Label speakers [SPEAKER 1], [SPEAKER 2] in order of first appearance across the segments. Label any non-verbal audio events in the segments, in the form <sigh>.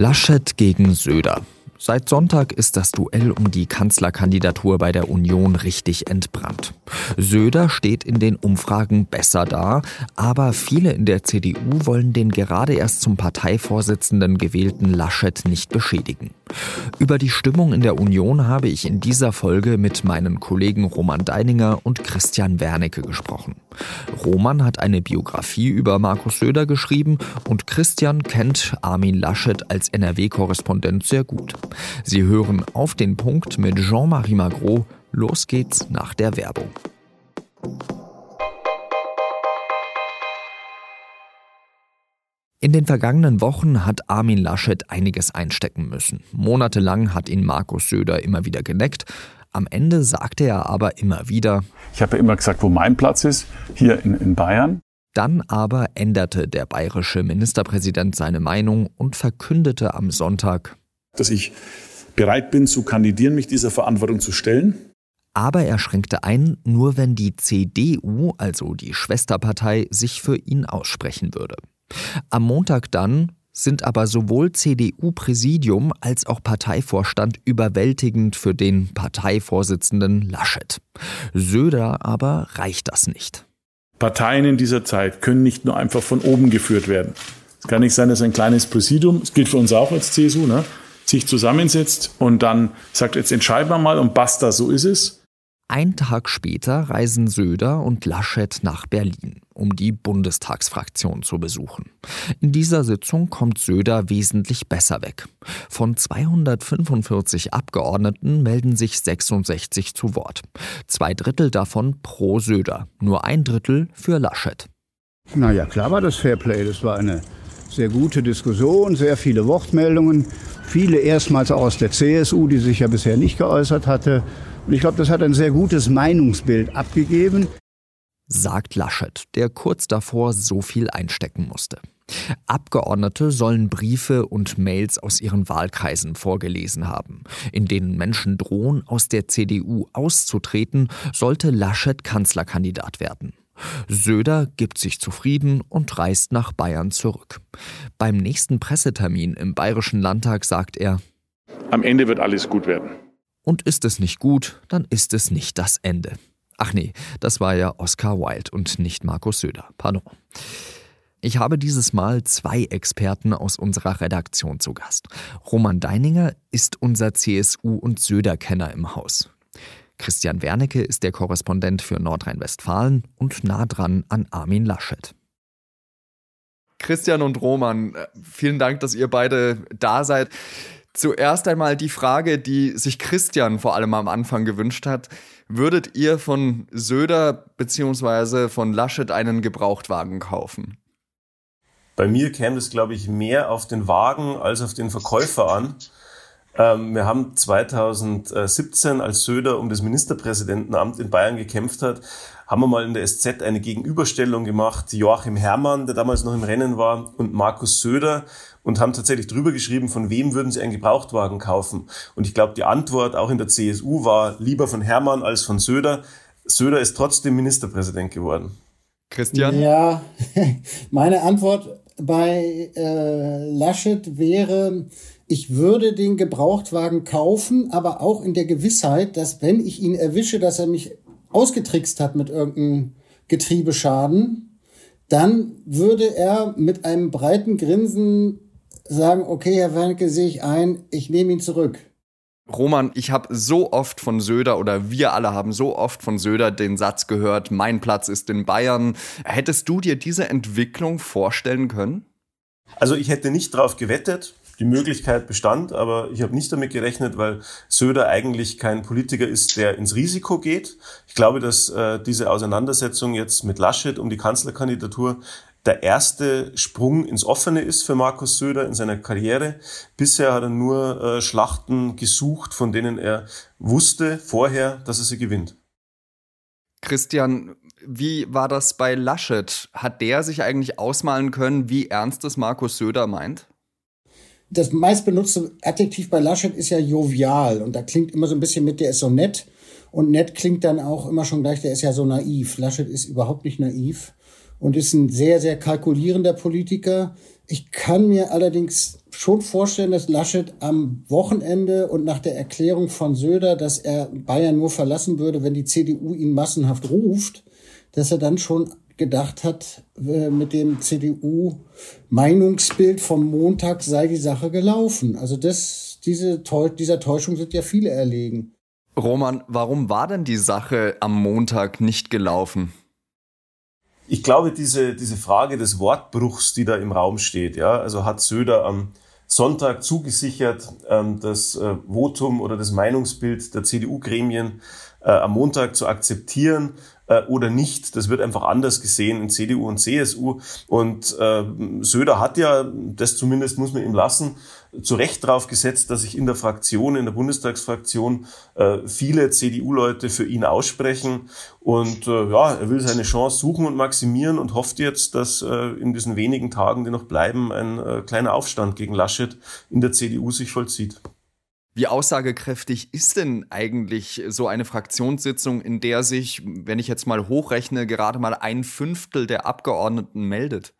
[SPEAKER 1] Laschet gegen Söder. Seit Sonntag ist das Duell um die Kanzlerkandidatur bei der Union richtig entbrannt. Söder steht in den Umfragen besser da, aber viele in der CDU wollen den gerade erst zum Parteivorsitzenden gewählten Laschet nicht beschädigen. Über die Stimmung in der Union habe ich in dieser Folge mit meinen Kollegen Roman Deininger und Christian Wernicke gesprochen. Roman hat eine Biografie über Markus Söder geschrieben und Christian kennt Armin Laschet als NRW-Korrespondent sehr gut. Sie hören auf den Punkt mit Jean-Marie Magro. Los geht's nach der Werbung. In den vergangenen Wochen hat Armin Laschet einiges einstecken müssen. Monatelang hat ihn Markus Söder immer wieder geneckt. Am Ende sagte er aber immer wieder,
[SPEAKER 2] ich habe ja immer gesagt, wo mein Platz ist, hier in, in Bayern.
[SPEAKER 1] Dann aber änderte der bayerische Ministerpräsident seine Meinung und verkündete am Sonntag,
[SPEAKER 2] dass ich bereit bin zu kandidieren, mich dieser Verantwortung zu stellen.
[SPEAKER 1] Aber er schränkte ein, nur wenn die CDU, also die Schwesterpartei, sich für ihn aussprechen würde. Am Montag dann sind aber sowohl CDU-Präsidium als auch Parteivorstand überwältigend für den Parteivorsitzenden Laschet. Söder aber reicht das nicht.
[SPEAKER 2] Parteien in dieser Zeit können nicht nur einfach von oben geführt werden. Es kann nicht sein, dass ein kleines Präsidium, das gilt für uns auch als CSU, ne, sich zusammensetzt und dann sagt, jetzt entscheiden wir mal und basta, so ist es.
[SPEAKER 1] Ein Tag später reisen Söder und Laschet nach Berlin, um die Bundestagsfraktion zu besuchen. In dieser Sitzung kommt Söder wesentlich besser weg. Von 245 Abgeordneten melden sich 66 zu Wort. Zwei Drittel davon pro Söder, nur ein Drittel für Laschet.
[SPEAKER 3] Naja, klar war das Fairplay. Das war eine sehr gute Diskussion, sehr viele Wortmeldungen. Viele erstmals auch aus der CSU, die sich ja bisher nicht geäußert hatte. Und ich glaube, das hat ein sehr gutes Meinungsbild abgegeben.
[SPEAKER 1] Sagt Laschet, der kurz davor so viel einstecken musste. Abgeordnete sollen Briefe und Mails aus ihren Wahlkreisen vorgelesen haben. In denen Menschen drohen, aus der CDU auszutreten, sollte Laschet Kanzlerkandidat werden. Söder gibt sich zufrieden und reist nach Bayern zurück. Beim nächsten Pressetermin im Bayerischen Landtag sagt er,
[SPEAKER 2] Am Ende wird alles gut werden.
[SPEAKER 1] Und ist es nicht gut, dann ist es nicht das Ende. Ach nee, das war ja Oscar Wilde und nicht Markus Söder. Pardon. Ich habe dieses Mal zwei Experten aus unserer Redaktion zu Gast. Roman Deininger ist unser CSU- und Söder-Kenner im Haus. Christian Wernicke ist der Korrespondent für Nordrhein-Westfalen und nah dran an Armin Laschet. Christian und Roman, äh, vielen Dank, dass ihr beide da seid. Zuerst einmal die Frage, die sich Christian vor allem am Anfang gewünscht hat. Würdet ihr von Söder bzw. von Laschet einen Gebrauchtwagen kaufen?
[SPEAKER 4] Bei mir käme es, glaube ich, mehr auf den Wagen als auf den Verkäufer an. Ähm, wir haben 2017, als Söder um das Ministerpräsidentenamt in Bayern gekämpft hat, haben wir mal in der SZ eine Gegenüberstellung gemacht. Joachim Herrmann, der damals noch im Rennen war, und Markus Söder und haben tatsächlich drüber geschrieben, von wem würden sie einen Gebrauchtwagen kaufen. Und ich glaube, die Antwort auch in der CSU war lieber von Herrmann als von Söder. Söder ist trotzdem Ministerpräsident geworden.
[SPEAKER 1] Christian?
[SPEAKER 5] Ja, <laughs> meine Antwort bei äh, Laschet wäre, ich würde den Gebrauchtwagen kaufen, aber auch in der Gewissheit, dass wenn ich ihn erwische, dass er mich ausgetrickst hat mit irgendeinem Getriebeschaden, dann würde er mit einem breiten Grinsen sagen, okay, Herr Wernicke, sehe ich ein, ich nehme ihn zurück.
[SPEAKER 1] Roman, ich habe so oft von Söder oder wir alle haben so oft von Söder den Satz gehört, mein Platz ist in Bayern. Hättest du dir diese Entwicklung vorstellen können?
[SPEAKER 4] Also ich hätte nicht darauf gewettet. Die Möglichkeit bestand, aber ich habe nicht damit gerechnet, weil Söder eigentlich kein Politiker ist, der ins Risiko geht. Ich glaube, dass äh, diese Auseinandersetzung jetzt mit Laschet um die Kanzlerkandidatur der erste Sprung ins Offene ist für Markus Söder in seiner Karriere. Bisher hat er nur äh, Schlachten gesucht, von denen er wusste vorher, dass er sie gewinnt.
[SPEAKER 1] Christian, wie war das bei Laschet? Hat der sich eigentlich ausmalen können, wie ernst es Markus Söder meint?
[SPEAKER 5] Das meistbenutzte Adjektiv bei Laschet ist ja jovial und da klingt immer so ein bisschen mit, der ist so nett. Und nett klingt dann auch immer schon gleich, der ist ja so naiv. Laschet ist überhaupt nicht naiv. Und ist ein sehr, sehr kalkulierender Politiker. Ich kann mir allerdings schon vorstellen, dass Laschet am Wochenende und nach der Erklärung von Söder, dass er Bayern nur verlassen würde, wenn die CDU ihn massenhaft ruft, dass er dann schon gedacht hat, äh, mit dem CDU-Meinungsbild vom Montag sei die Sache gelaufen. Also das, diese, dieser Täuschung sind ja viele erlegen.
[SPEAKER 1] Roman, warum war denn die Sache am Montag nicht gelaufen?
[SPEAKER 4] Ich glaube, diese, diese Frage des Wortbruchs, die da im Raum steht, ja, also hat Söder am Sonntag zugesichert, ähm, das äh, Votum oder das Meinungsbild der CDU-Gremien äh, am Montag zu akzeptieren äh, oder nicht. Das wird einfach anders gesehen in CDU und CSU. Und äh, Söder hat ja, das zumindest muss man ihm lassen, zu Recht darauf gesetzt, dass sich in der Fraktion, in der Bundestagsfraktion, äh, viele CDU-Leute für ihn aussprechen. Und äh, ja, er will seine Chance suchen und maximieren und hofft jetzt, dass äh, in diesen wenigen Tagen, die noch bleiben, ein äh, kleiner Aufstand gegen Laschet in der CDU sich vollzieht.
[SPEAKER 1] Wie aussagekräftig ist denn eigentlich so eine Fraktionssitzung, in der sich, wenn ich jetzt mal hochrechne, gerade mal ein Fünftel der Abgeordneten meldet?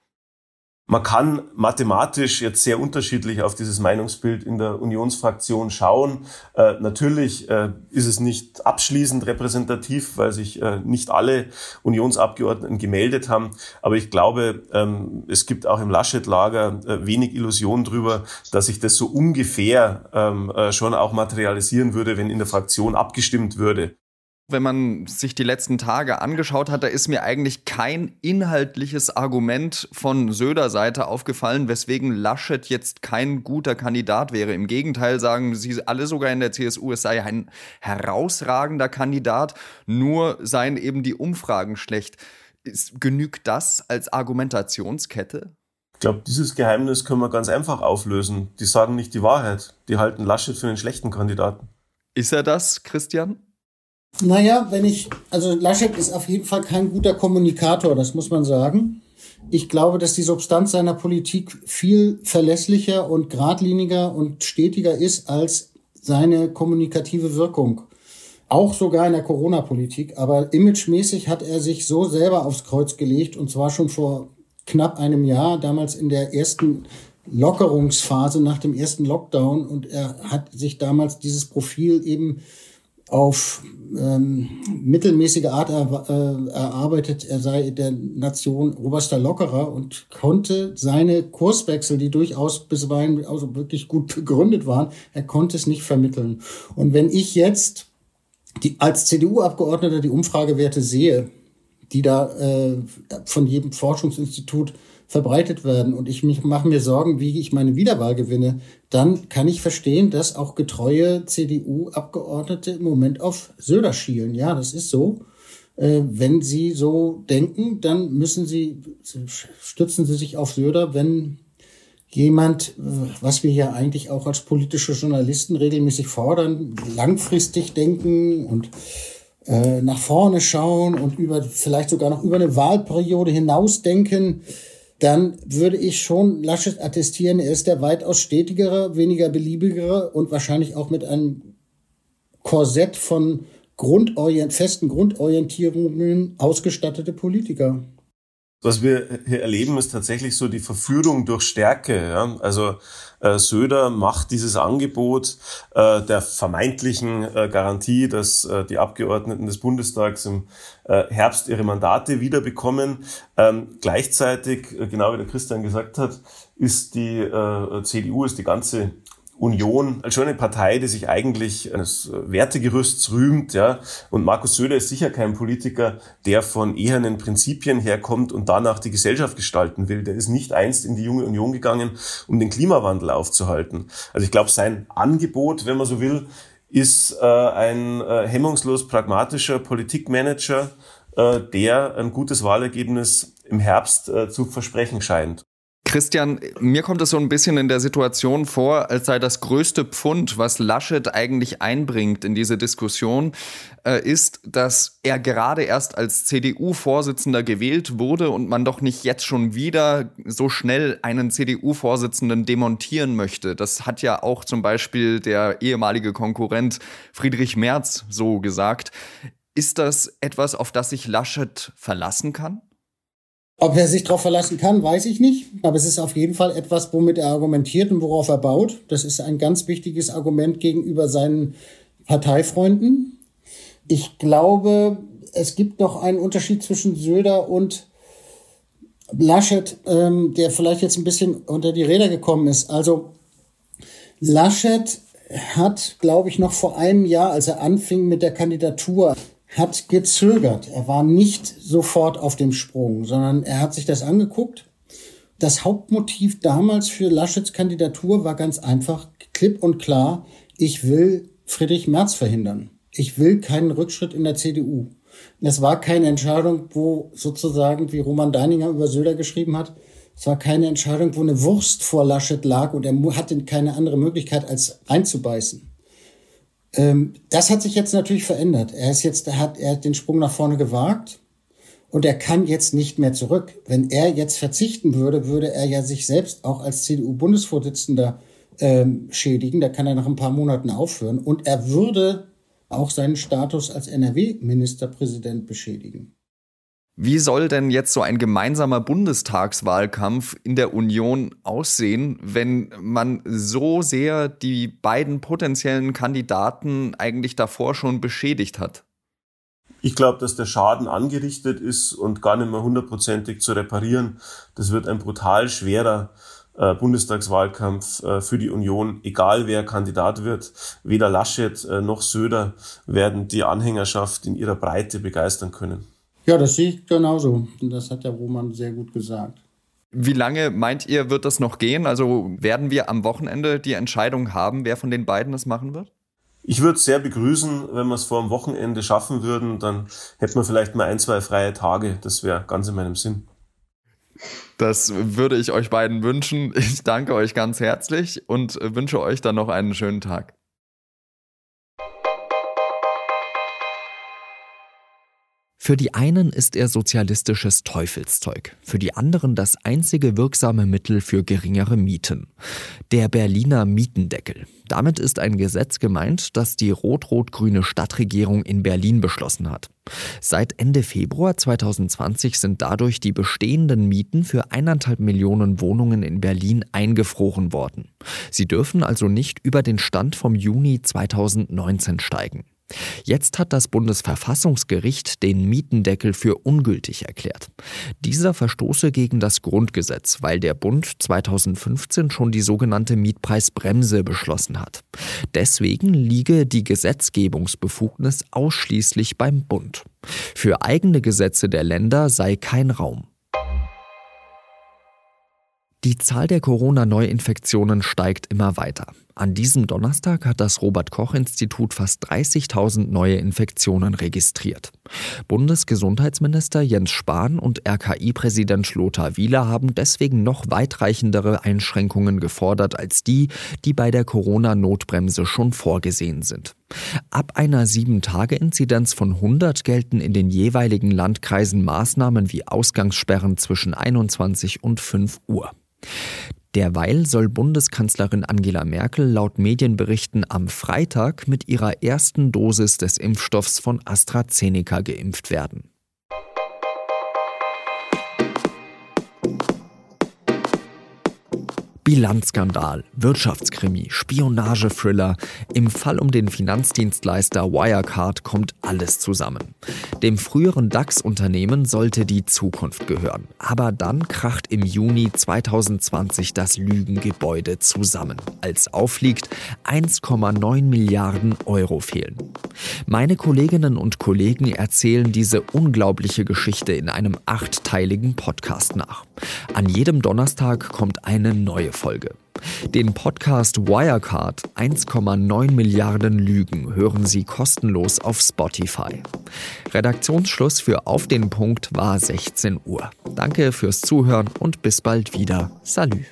[SPEAKER 4] Man kann mathematisch jetzt sehr unterschiedlich auf dieses Meinungsbild in der Unionsfraktion schauen. Äh, natürlich äh, ist es nicht abschließend repräsentativ, weil sich äh, nicht alle Unionsabgeordneten gemeldet haben. Aber ich glaube, ähm, es gibt auch im Laschet-Lager äh, wenig Illusion darüber, dass sich das so ungefähr ähm, äh, schon auch materialisieren würde, wenn in der Fraktion abgestimmt würde
[SPEAKER 1] wenn man sich die letzten Tage angeschaut hat, da ist mir eigentlich kein inhaltliches Argument von Söder Seite aufgefallen, weswegen Laschet jetzt kein guter Kandidat wäre. Im Gegenteil sagen sie alle sogar in der CSU, es sei ein herausragender Kandidat, nur seien eben die Umfragen schlecht. Genügt das als Argumentationskette?
[SPEAKER 4] Ich glaube, dieses Geheimnis können wir ganz einfach auflösen. Die sagen nicht die Wahrheit. Die halten Laschet für einen schlechten Kandidaten.
[SPEAKER 1] Ist er das, Christian?
[SPEAKER 5] Naja, wenn ich, also Laschet ist auf jeden Fall kein guter Kommunikator, das muss man sagen. Ich glaube, dass die Substanz seiner Politik viel verlässlicher und geradliniger und stetiger ist als seine kommunikative Wirkung. Auch sogar in der Corona-Politik. Aber imagemäßig hat er sich so selber aufs Kreuz gelegt und zwar schon vor knapp einem Jahr, damals in der ersten Lockerungsphase nach dem ersten Lockdown. Und er hat sich damals dieses Profil eben auf ähm, mittelmäßige Art er, äh, erarbeitet, er sei der Nation oberster Lockerer und konnte seine Kurswechsel, die durchaus bisweilen also wirklich gut begründet waren, er konnte es nicht vermitteln. Und wenn ich jetzt die, als CDU-Abgeordneter die Umfragewerte sehe, die da äh, von jedem Forschungsinstitut verbreitet werden und ich mich mache mir Sorgen, wie ich meine Wiederwahl gewinne, dann kann ich verstehen, dass auch getreue CDU-Abgeordnete im Moment auf Söder schielen. Ja, das ist so. Äh, wenn sie so denken, dann müssen sie, stützen sie sich auf Söder, wenn jemand, was wir ja eigentlich auch als politische Journalisten regelmäßig fordern, langfristig denken und äh, nach vorne schauen und über vielleicht sogar noch über eine Wahlperiode hinausdenken, dann würde ich schon Laschet attestieren, er ist der weitaus stetigere, weniger beliebigere und wahrscheinlich auch mit einem Korsett von Grundorient festen Grundorientierungen ausgestattete Politiker.
[SPEAKER 4] Was wir hier erleben, ist tatsächlich so die Verführung durch Stärke. Ja? Also äh, Söder macht dieses Angebot äh, der vermeintlichen äh, Garantie, dass äh, die Abgeordneten des Bundestags im äh, Herbst ihre Mandate wiederbekommen. Ähm, gleichzeitig, äh, genau wie der Christian gesagt hat, ist die äh, CDU, ist die ganze Union als schon eine Partei, die sich eigentlich eines Wertegerüsts rühmt, ja. Und Markus Söder ist sicher kein Politiker, der von ehernen Prinzipien herkommt und danach die Gesellschaft gestalten will. Der ist nicht einst in die junge Union gegangen, um den Klimawandel aufzuhalten. Also ich glaube, sein Angebot, wenn man so will, ist äh, ein äh, hemmungslos pragmatischer Politikmanager, äh, der ein gutes Wahlergebnis im Herbst äh, zu versprechen scheint.
[SPEAKER 1] Christian, mir kommt es so ein bisschen in der Situation vor, als sei das größte Pfund, was Laschet eigentlich einbringt in diese Diskussion, äh, ist, dass er gerade erst als CDU-Vorsitzender gewählt wurde und man doch nicht jetzt schon wieder so schnell einen CDU-Vorsitzenden demontieren möchte. Das hat ja auch zum Beispiel der ehemalige Konkurrent Friedrich Merz so gesagt. Ist das etwas, auf das sich Laschet verlassen kann?
[SPEAKER 5] Ob er sich darauf verlassen kann, weiß ich nicht. Aber es ist auf jeden Fall etwas, womit er argumentiert und worauf er baut. Das ist ein ganz wichtiges Argument gegenüber seinen Parteifreunden. Ich glaube, es gibt noch einen Unterschied zwischen Söder und Laschet, ähm, der vielleicht jetzt ein bisschen unter die Räder gekommen ist. Also Laschet hat, glaube ich, noch vor einem Jahr, als er anfing mit der Kandidatur, hat gezögert. Er war nicht sofort auf dem Sprung, sondern er hat sich das angeguckt. Das Hauptmotiv damals für Laschets Kandidatur war ganz einfach, klipp und klar, ich will Friedrich Merz verhindern. Ich will keinen Rückschritt in der CDU. Das war keine Entscheidung, wo sozusagen, wie Roman Deininger über Söder geschrieben hat, es war keine Entscheidung, wo eine Wurst vor Laschet lag und er hatte keine andere Möglichkeit, als einzubeißen. Ähm, das hat sich jetzt natürlich verändert. Er ist jetzt, er hat, er hat den Sprung nach vorne gewagt und er kann jetzt nicht mehr zurück. Wenn er jetzt verzichten würde, würde er ja sich selbst auch als CDU-Bundesvorsitzender ähm, schädigen. Da kann er nach ein paar Monaten aufhören und er würde auch seinen Status als NRW-Ministerpräsident beschädigen.
[SPEAKER 1] Wie soll denn jetzt so ein gemeinsamer Bundestagswahlkampf in der Union aussehen, wenn man so sehr die beiden potenziellen Kandidaten eigentlich davor schon beschädigt hat?
[SPEAKER 4] Ich glaube, dass der Schaden angerichtet ist und gar nicht mehr hundertprozentig zu reparieren. Das wird ein brutal schwerer äh, Bundestagswahlkampf äh, für die Union, egal wer Kandidat wird. Weder Laschet äh, noch Söder werden die Anhängerschaft in ihrer Breite begeistern können.
[SPEAKER 5] Ja, das sehe ich genauso. Das hat der Roman sehr gut gesagt.
[SPEAKER 1] Wie lange meint ihr, wird das noch gehen? Also werden wir am Wochenende die Entscheidung haben, wer von den beiden es machen wird?
[SPEAKER 4] Ich würde es sehr begrüßen, wenn wir es vor dem Wochenende schaffen würden. Dann hätten wir vielleicht mal ein, zwei freie Tage. Das wäre ganz in meinem Sinn.
[SPEAKER 1] Das würde ich euch beiden wünschen. Ich danke euch ganz herzlich und wünsche euch dann noch einen schönen Tag. Für die einen ist er sozialistisches Teufelszeug, für die anderen das einzige wirksame Mittel für geringere Mieten. Der Berliner Mietendeckel. Damit ist ein Gesetz gemeint, das die rot-rot-grüne Stadtregierung in Berlin beschlossen hat. Seit Ende Februar 2020 sind dadurch die bestehenden Mieten für eineinhalb Millionen Wohnungen in Berlin eingefroren worden. Sie dürfen also nicht über den Stand vom Juni 2019 steigen. Jetzt hat das Bundesverfassungsgericht den Mietendeckel für ungültig erklärt. Dieser verstoße gegen das Grundgesetz, weil der Bund 2015 schon die sogenannte Mietpreisbremse beschlossen hat. Deswegen liege die Gesetzgebungsbefugnis ausschließlich beim Bund. Für eigene Gesetze der Länder sei kein Raum. Die Zahl der Corona-Neuinfektionen steigt immer weiter. An diesem Donnerstag hat das Robert Koch Institut fast 30.000 neue Infektionen registriert. Bundesgesundheitsminister Jens Spahn und RKI-Präsident Lothar Wieler haben deswegen noch weitreichendere Einschränkungen gefordert als die, die bei der Corona-Notbremse schon vorgesehen sind. Ab einer 7-Tage-Inzidenz von 100 gelten in den jeweiligen Landkreisen Maßnahmen wie Ausgangssperren zwischen 21 und 5 Uhr. Derweil soll Bundeskanzlerin Angela Merkel laut Medienberichten am Freitag mit ihrer ersten Dosis des Impfstoffs von AstraZeneca geimpft werden. Bilanzskandal, Wirtschaftskrimi, Spionagethriller. Im Fall um den Finanzdienstleister Wirecard kommt alles zusammen. Dem früheren DAX-Unternehmen sollte die Zukunft gehören. Aber dann kracht im Juni 2020 das Lügengebäude zusammen, als aufliegt 1,9 Milliarden Euro fehlen. Meine Kolleginnen und Kollegen erzählen diese unglaubliche Geschichte in einem achtteiligen Podcast nach. An jedem Donnerstag kommt eine neue Folge. Den Podcast Wirecard 1,9 Milliarden Lügen hören Sie kostenlos auf Spotify. Redaktionsschluss für Auf den Punkt war 16 Uhr. Danke fürs Zuhören und bis bald wieder. Salü.